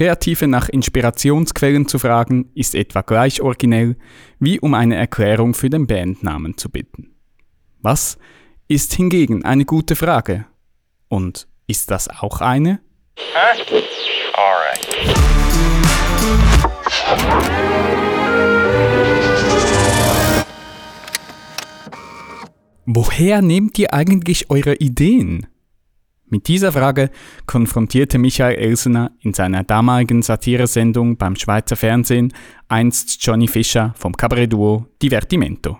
Kreative nach Inspirationsquellen zu fragen, ist etwa gleich originell, wie um eine Erklärung für den Bandnamen zu bitten. Was ist hingegen eine gute Frage? Und ist das auch eine? Huh? Alright. Woher nehmt ihr eigentlich eure Ideen? Mit dieser Frage konfrontierte Michael Elsener in seiner damaligen Satiresendung beim Schweizer Fernsehen einst Johnny Fischer vom Cabaret-Duo Divertimento.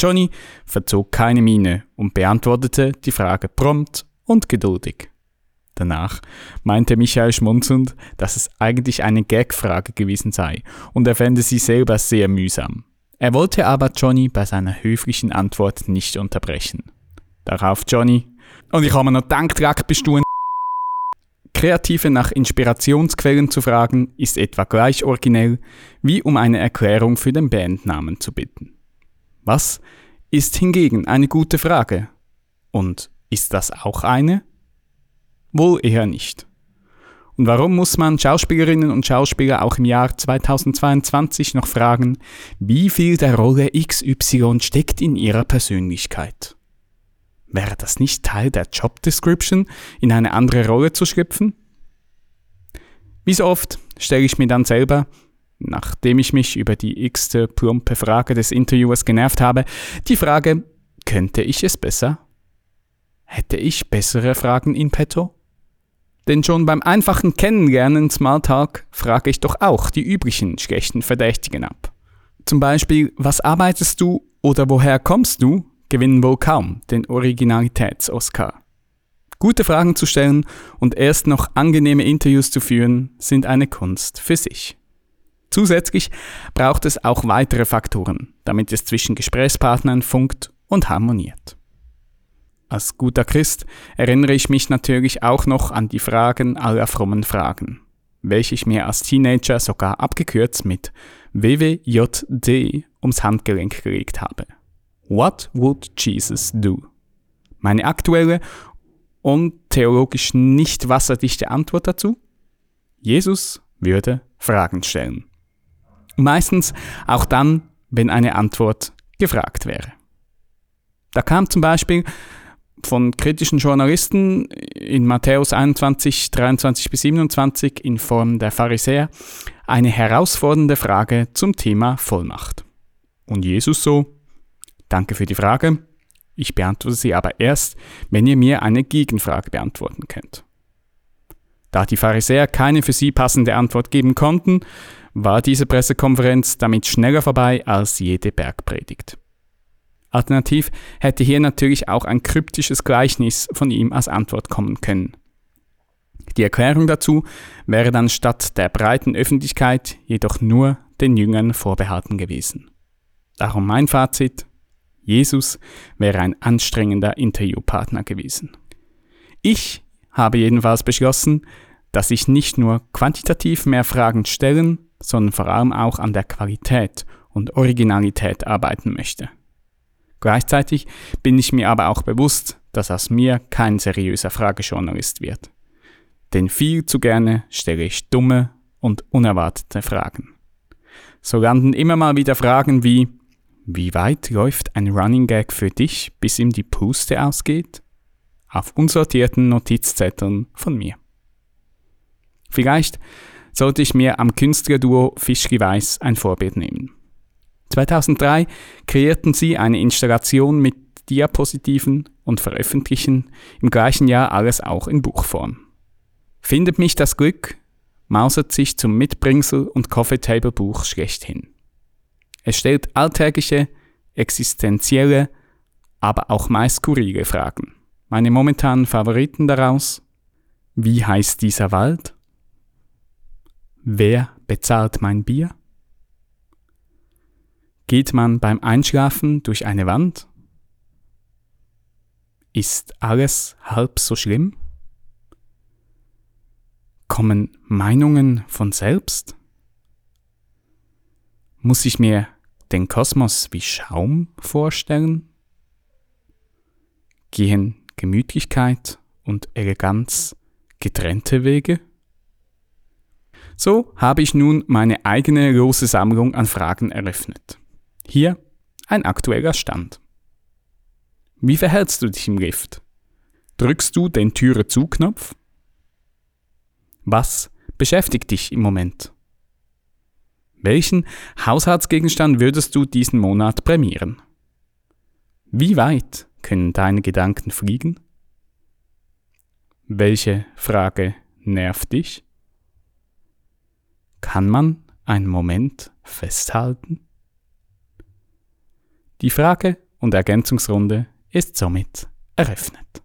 Johnny verzog keine Miene und beantwortete die Frage prompt und geduldig. Danach meinte Michael schmunzelnd, dass es eigentlich eine Gag-Frage gewesen sei und er fände sie selber sehr mühsam. Er wollte aber Johnny bei seiner höflichen Antwort nicht unterbrechen. Darauf Johnny, und ich habe mir noch gedacht, bist du ein Kreative nach Inspirationsquellen zu fragen, ist etwa gleich originell, wie um eine Erklärung für den Bandnamen zu bitten. Was ist hingegen eine gute Frage? Und ist das auch eine? Wohl eher nicht. Und warum muss man Schauspielerinnen und Schauspieler auch im Jahr 2022 noch fragen, wie viel der Rolle XY steckt in ihrer Persönlichkeit? Wäre das nicht Teil der Job Description, in eine andere Rolle zu schlüpfen? Wie so oft stelle ich mir dann selber, nachdem ich mich über die x-te plumpe Frage des Interviewers genervt habe, die Frage, könnte ich es besser? Hätte ich bessere Fragen in petto? Denn schon beim einfachen Kennenlernen Smalltalk frage ich doch auch die üblichen schlechten Verdächtigen ab. Zum Beispiel, was arbeitest du oder woher kommst du? Gewinnen wohl kaum den Originalitäts-Oscar. Gute Fragen zu stellen und erst noch angenehme Interviews zu führen, sind eine Kunst für sich. Zusätzlich braucht es auch weitere Faktoren, damit es zwischen Gesprächspartnern funkt und harmoniert. Als guter Christ erinnere ich mich natürlich auch noch an die Fragen aller frommen Fragen, welche ich mir als Teenager sogar abgekürzt mit WWJD ums Handgelenk gelegt habe. What would Jesus do? Meine aktuelle und theologisch nicht wasserdichte Antwort dazu? Jesus würde Fragen stellen. Meistens auch dann, wenn eine Antwort gefragt wäre. Da kam zum Beispiel von kritischen Journalisten in Matthäus 21, 23 bis 27 in Form der Pharisäer eine herausfordernde Frage zum Thema Vollmacht. Und Jesus so, Danke für die Frage. Ich beantworte sie aber erst, wenn ihr mir eine Gegenfrage beantworten könnt. Da die Pharisäer keine für sie passende Antwort geben konnten, war diese Pressekonferenz damit schneller vorbei als jede Bergpredigt. Alternativ hätte hier natürlich auch ein kryptisches Gleichnis von ihm als Antwort kommen können. Die Erklärung dazu wäre dann statt der breiten Öffentlichkeit jedoch nur den Jüngern vorbehalten gewesen. Darum mein Fazit, Jesus wäre ein anstrengender Interviewpartner gewesen. Ich habe jedenfalls beschlossen, dass ich nicht nur quantitativ mehr Fragen stellen, sondern vor allem auch an der Qualität und Originalität arbeiten möchte. Gleichzeitig bin ich mir aber auch bewusst, dass aus mir kein seriöser Fragejournalist wird. Denn viel zu gerne stelle ich dumme und unerwartete Fragen. So landen immer mal wieder Fragen wie, wie weit läuft ein Running Gag für dich, bis ihm die Puste ausgeht? Auf unsortierten Notizzetteln von mir. Vielleicht sollte ich mir am Künstlerduo Fischli Weiß ein Vorbild nehmen. 2003 kreierten sie eine Installation mit Diapositiven und veröffentlichen im gleichen Jahr alles auch in Buchform. Findet mich das Glück, mausert sich zum Mitbringsel und Coffee Table Buch schlechthin. Es stellt alltägliche, existenzielle, aber auch meist skurrile Fragen. Meine momentanen Favoriten daraus? Wie heißt dieser Wald? Wer bezahlt mein Bier? Geht man beim Einschlafen durch eine Wand? Ist alles halb so schlimm? Kommen Meinungen von selbst? Muss ich mir den Kosmos wie Schaum vorstellen? Gehen Gemütlichkeit und Eleganz getrennte Wege? So habe ich nun meine eigene lose Sammlung an Fragen eröffnet. Hier ein aktueller Stand. Wie verhältst du dich im Lift? Drückst du den Türe zu Knopf? Was beschäftigt dich im Moment? Welchen Haushaltsgegenstand würdest du diesen Monat prämieren? Wie weit können deine Gedanken fliegen? Welche Frage nervt dich? Kann man einen Moment festhalten? Die Frage- und Ergänzungsrunde ist somit eröffnet.